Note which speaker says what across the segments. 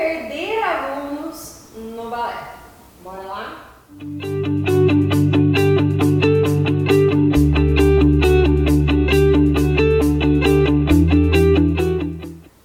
Speaker 1: perder alunos no balé. Bora lá?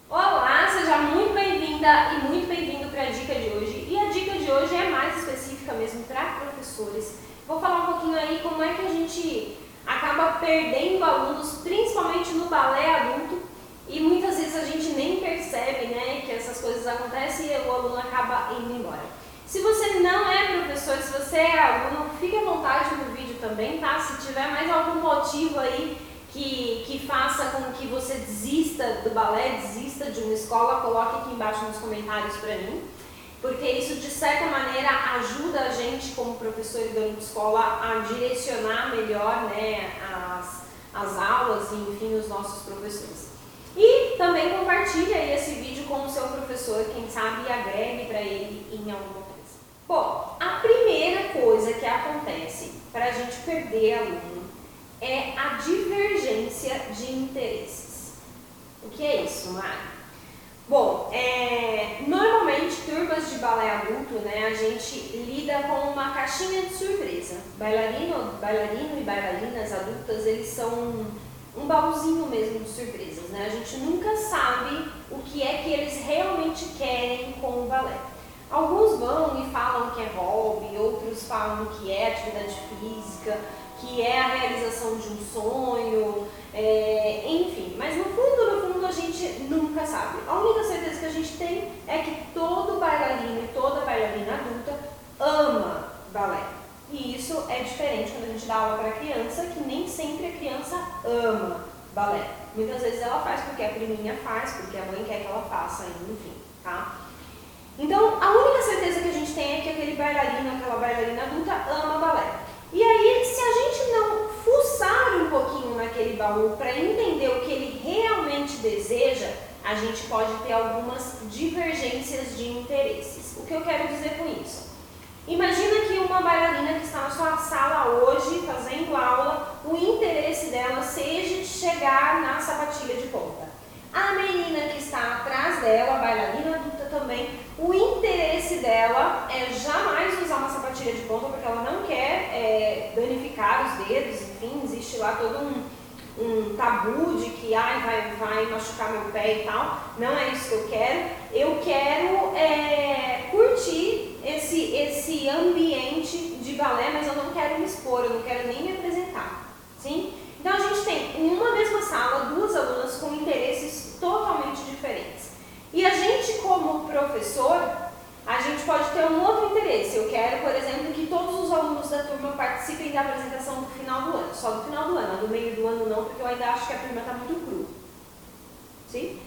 Speaker 1: Olá, seja muito bem-vinda e muito bem-vindo para a dica de hoje. E a dica de hoje é mais específica mesmo para professores. Vou falar um pouquinho aí como é que a gente acaba perdendo alunos, principalmente no balé adulto, e muitas vezes a gente nem percebe né, que essas coisas acontecem e o aluno acaba indo embora. Se você não é professor, se você é aluno, fique à vontade no vídeo também, tá? Se tiver mais algum motivo aí que, que faça com que você desista do balé, desista de uma escola, coloque aqui embaixo nos comentários para mim. Porque isso, de certa maneira, ajuda a gente, como professor e dono de escola, a direcionar melhor né, as, as aulas e, enfim, os nossos professores. E também compartilhe aí esse vídeo com o seu professor, quem sabe agregue para ele em alguma coisa. Bom, a primeira coisa que acontece para a gente perder aluno é a divergência de interesses. O que é isso, Mari? Bom, é, normalmente turmas de balé adulto, né, a gente lida com uma caixinha de surpresa. Bailarino, bailarino e bailarinas adultas, eles são um baúzinho mesmo de surpresas, né? A gente nunca sabe o que é que eles realmente querem com o balé. Alguns vão e falam que é hobby, outros falam que é atividade física, que é a realização de um sonho, é, enfim. Mas no fundo, no fundo, a gente nunca sabe. A única certeza que a gente tem é que todo bailarino e toda bailarina adulta ama balé. E isso é diferente quando a gente dá aula para criança, que nem sempre a criança ama balé. Muitas vezes ela faz porque a priminha faz, porque a mãe quer que ela faça, enfim, tá? Então, a única certeza que a gente tem é que aquele bailarino, aquela bailarina adulta ama balé. E aí, se a gente não fuçar um pouquinho naquele baú para entender o que ele realmente deseja, a gente pode ter algumas divergências de interesses. O que eu quero dizer com isso? Imagina que uma bailarina que está na sua sala hoje, fazendo aula, o interesse dela seja chegar na sapatilha de ponta. A menina que está atrás dela, a bailarina adulta também, o interesse dela é jamais usar uma sapatilha de ponta porque ela não quer é, danificar os dedos, enfim, existe lá todo um, um tabu de que ai, vai, vai machucar meu pé e tal. Não é isso que eu quero. Eu quero é, esse, ambiente de balé, mas eu não quero me expor, eu não quero nem me apresentar. Sim? Então a gente tem em uma mesma sala duas alunas com interesses totalmente diferentes. E a gente, como professor, a gente pode ter um outro interesse. Eu quero, por exemplo, que todos os alunos da turma participem da apresentação do final do ano. Só do final do ano, do meio do ano não, porque eu ainda acho que a turma está muito crua. Sim?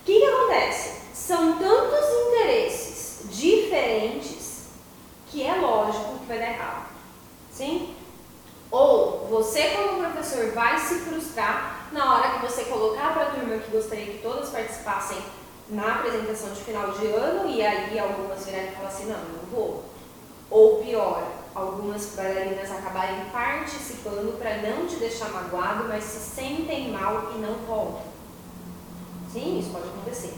Speaker 1: O que, que acontece? São tantos interesses diferentes que é lógico que vai dar errado. Sim? Ou você, como professor, vai se frustrar na hora que você colocar para a turma que gostaria que todas participassem na apresentação de final de ano e aí algumas virarem e falar assim, não, não vou. Ou pior, algumas bailarinas acabarem participando para não te deixar magoado, mas se sentem mal e não voltam. Sim, isso pode acontecer.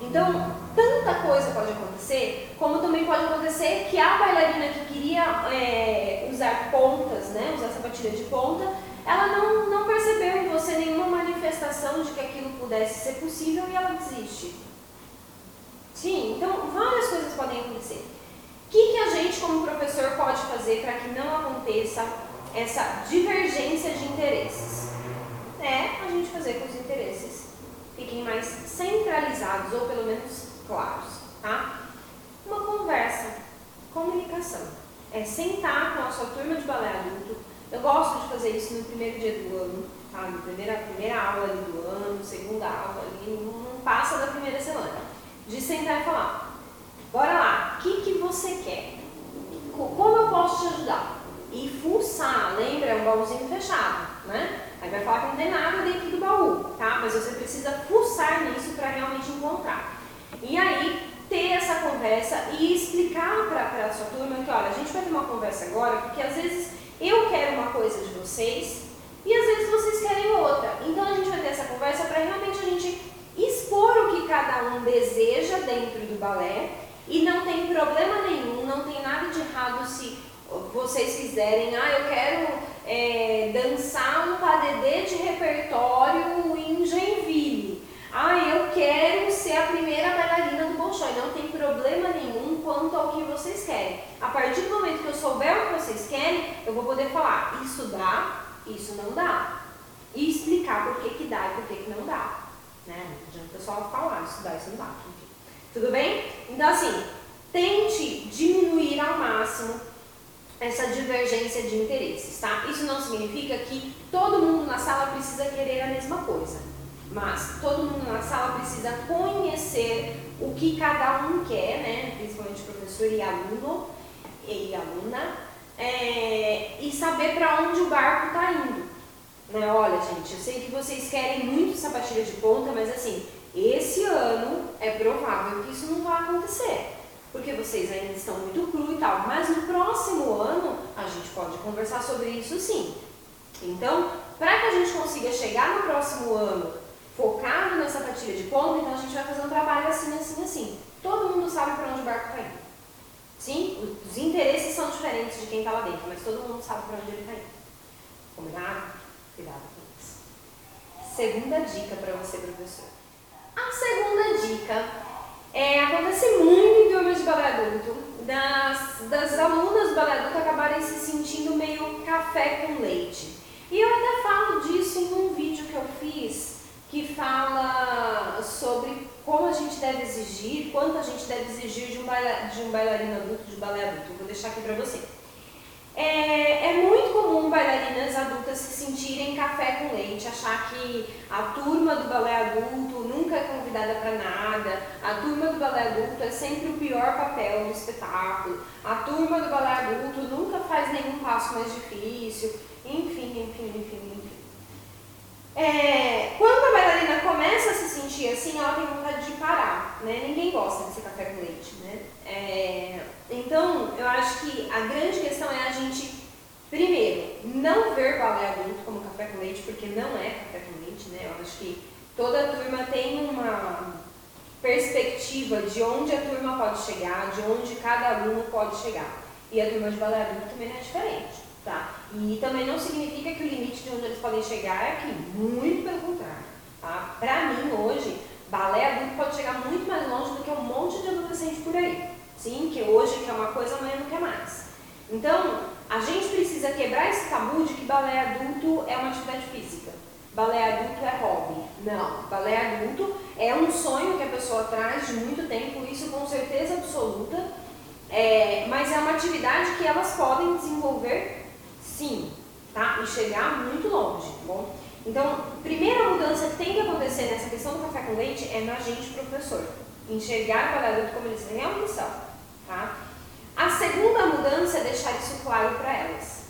Speaker 1: Então, tanta coisa pode acontecer, como também pode acontecer que a bailarina que queria é, usar pontas, né, usar sapatilha de ponta, ela não, não percebeu em você nenhuma manifestação de que aquilo pudesse ser possível e ela desiste. Sim, então várias coisas podem acontecer. O que, que a gente, como professor, pode fazer para que não aconteça essa divergência de interesses? É a gente fazer com os interesses fiquem mais centralizados ou pelo menos claros, tá? Uma conversa, comunicação. É sentar com a sua turma de balé. Eu gosto de fazer isso no primeiro dia do ano, tá? Na primeira, primeira aula ali do ano, segunda aula ali, não passa da primeira semana. De sentar e falar, bora lá, o que, que você quer? Como eu posso te ajudar? E fuçar, lembra? É um baúzinho fechado, né? Aí vai falar que não tem nada dentro do baú, tá? Mas você precisa fuçar nisso para realmente encontrar. E aí, ter essa conversa e explicar para a sua turma que, olha, a gente vai ter uma conversa agora, porque às vezes eu quero uma coisa de vocês e às vezes vocês querem outra. Então a gente vai ter essa conversa para realmente a gente expor o que cada um deseja dentro do balé e não tem problema nenhum, não tem nada de errado se vocês quiserem, ah, eu quero é, dançar um padedê de repertório em Joinville. Ah, eu quero ser a primeira bailarina do Bolshoi. Não tem problema nenhum quanto ao que vocês querem. A partir do momento que eu souber o que vocês querem, eu vou poder falar, isso dá, isso não dá. E explicar por que, que dá e por que, que não dá. Né? Não adianta o pessoal falar, isso dá, isso não dá. Tudo bem? Então, assim, tente diminuir ao máximo essa divergência de interesses, tá? Isso não significa que todo mundo na sala precisa querer a mesma coisa, mas todo mundo na sala precisa conhecer o que cada um quer, né? Principalmente professor e aluno e aluna, é, e saber para onde o barco está indo. Né? Olha, gente, eu sei que vocês querem muito sapatilha de ponta, mas assim, esse ano é provável que isso não vai acontecer porque vocês ainda estão muito cru e tal. Mas no próximo ano a gente pode conversar sobre isso sim. Então, para que a gente consiga chegar no próximo ano focado nessa partilha de ponta, então a gente vai fazer um trabalho assim, assim, assim. Todo mundo sabe para onde o barco está indo. Sim, os interesses são diferentes de quem está lá dentro, mas todo mundo sabe para onde ele está indo. Combinado? Cuidado com isso. Segunda dica para você, professor. A segunda dica é, acontece muito em turmas de balé adulto, das, das alunas do balé adulto acabarem se sentindo meio café com leite. E eu até falo disso em um vídeo que eu fiz, que fala sobre como a gente deve exigir, quanto a gente deve exigir de um, baila, de um bailarino adulto, de balé adulto. Vou deixar aqui para você. É, é, muito comum bailarinas adultas se sentirem café com leite, achar que a turma do balé adulto nunca é convidada para nada, a turma do balé adulto é sempre o pior papel do espetáculo, a turma do balé adulto nunca faz nenhum passo mais difícil, enfim, enfim, enfim, enfim. É, quando a bailarina começa a se sentir assim, ela tem vontade de parar, né? Ninguém gosta desse café com leite, né? É, então, eu acho que a grande questão é a gente, primeiro, não ver balé adulto como café com leite, porque não é café com leite, né? Eu acho que toda turma tem uma perspectiva de onde a turma pode chegar, de onde cada aluno pode chegar. E a turma de adulto também não é diferente. Tá? E também não significa que o limite de onde eles podem chegar é aqui, muito pelo contrário. Tá? Para mim, hoje, balé adulto pode chegar muito mais longe do que um monte de adolescente por aí. Sim, que hoje quer uma coisa, amanhã não quer mais. Então, a gente precisa quebrar esse tabu de que balé adulto é uma atividade física. Balé adulto é hobby. Não, balé adulto é um sonho que a pessoa traz de muito tempo, isso com certeza absoluta, é, mas é uma atividade que elas podem desenvolver sim, tá? E chegar muito longe, tá bom? Então, primeira mudança que tem que acontecer nessa questão do café com leite é na gente, professor. Enxergar o adulto como eles realmente são, tá? A segunda mudança é deixar isso claro para elas.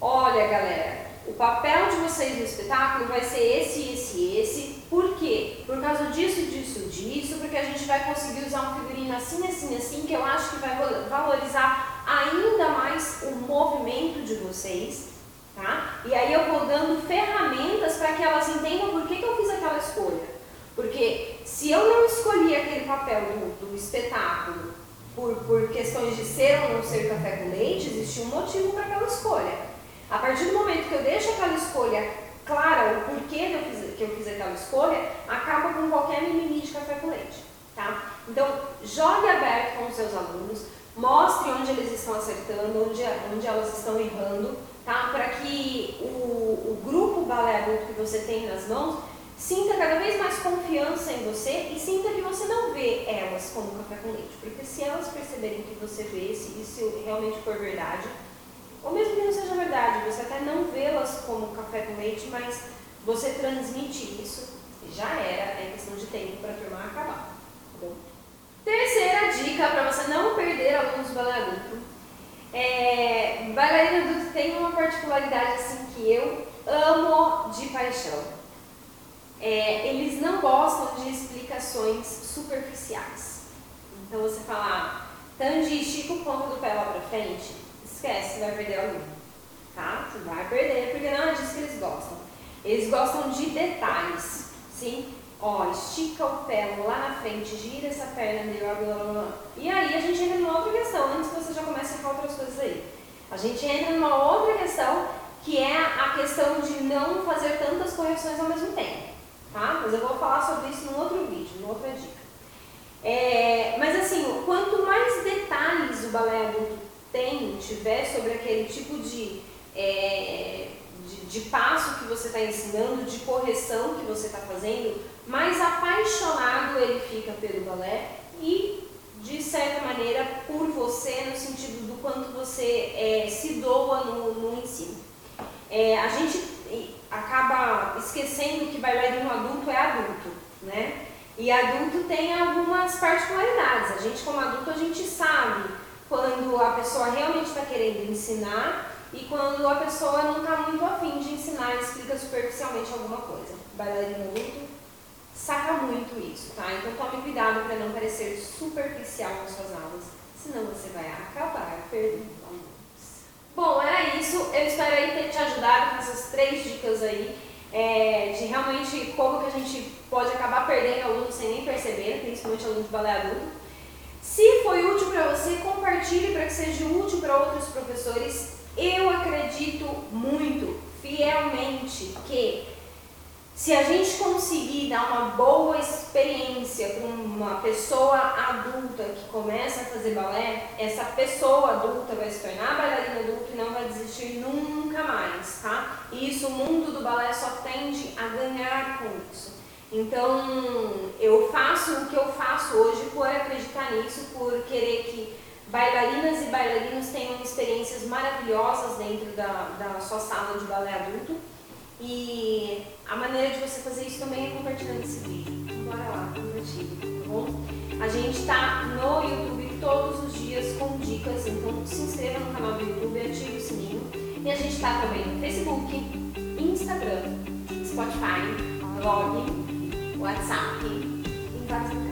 Speaker 1: Olha, galera, o papel de vocês no espetáculo vai ser esse, esse, esse. Por quê? Por causa disso, disso, disso, porque a gente vai conseguir usar um figurino assim, assim, assim, que eu acho que vai valorizar ainda mais o movimento de vocês, tá? E aí eu vou dando ferramentas para que elas entendam por que, que eu fiz aquela escolha. Porque se eu não escolhi aquele papel do, do espetáculo por, por questões de ser ou não ser café com leite, existe um motivo para aquela escolha. A partir do momento que eu deixo aquela escolha clara, o porquê eu fiz, que eu fiz aquela escolha, acaba com qualquer mimimi de café com leite. Tá? Então, jogue aberto com os seus alunos, mostre onde eles estão acertando, onde, onde elas estão errando, tá? para que o, o grupo balé adulto que você tem nas mãos sinta cada vez mais confiança em você e sinta que você não vê elas como café com leite. Porque se elas perceberem que você vê, se isso realmente for verdade, ou mesmo que não seja verdade, você até não vê-las como café com leite, mas você transmite isso, já era, é questão de tempo para a turma acabar. Tá bom? Terceira dica para você não perder alunos do balé adulto. É, bailarina adulto tem uma particularidade assim que eu amo de paixão. É, eles não gostam de explicações superficiais. Então você fala, ah, estica o ponto do pé lá para frente, esquece, vai perder aluno. Tá? Você vai perder, porque não é disso que eles gostam. Eles gostam de detalhes, sim? ó, estica o pé lá na frente, gira essa perna, blá, blá, blá, blá. E aí a gente entra numa outra questão, antes que você já comece a errar outras coisas aí. A gente entra numa outra questão, que é a questão de não fazer tantas correções ao mesmo tempo, tá? Mas eu vou falar sobre isso num outro vídeo, numa outra dica. É, mas assim, quanto mais detalhes o balé adulto tem, tiver sobre aquele tipo de, é, de, de, passo que você está ensinando, de correção que você está fazendo, mais apaixonado ele fica pelo balé e, de certa maneira, por você, no sentido do quanto você é, se doa no, no ensino. É, a gente acaba esquecendo que bailarino adulto é adulto, né? E adulto tem algumas particularidades. A gente, como adulto, a gente sabe quando a pessoa realmente está querendo ensinar e quando a pessoa não está muito afim de ensinar e explica superficialmente alguma coisa. Bailarino adulto saca muito isso, tá? Então tome cuidado para não parecer superficial nas suas aulas, senão você vai acabar perdendo alunos. Bom, era isso. Eu espero aí ter te ajudado com essas três dicas aí é, de realmente como que a gente pode acabar perdendo alunos sem nem perceber, principalmente alunos de balé adulto. Se foi útil para você, compartilhe para que seja útil para outros professores. Eu acredito muito, fielmente, que se a gente conseguir dar uma boa experiência para uma pessoa adulta que começa a fazer balé, essa pessoa adulta vai se tornar bailarina adulta e não vai desistir nunca mais, tá? E isso o mundo do balé só tende a ganhar com isso. Então, eu faço o que eu faço hoje por acreditar nisso, por querer que bailarinas e bailarinos tenham experiências maravilhosas dentro da, da sua sala de balé adulto e a maneira de você fazer isso também é compartilhando esse vídeo. Bora lá, compartilhe, tá bom? A gente está no YouTube todos os dias com dicas, então se inscreva no canal do YouTube, ative o sininho. E a gente está também no Facebook, Instagram, Spotify, blog, WhatsApp, em vários lugares,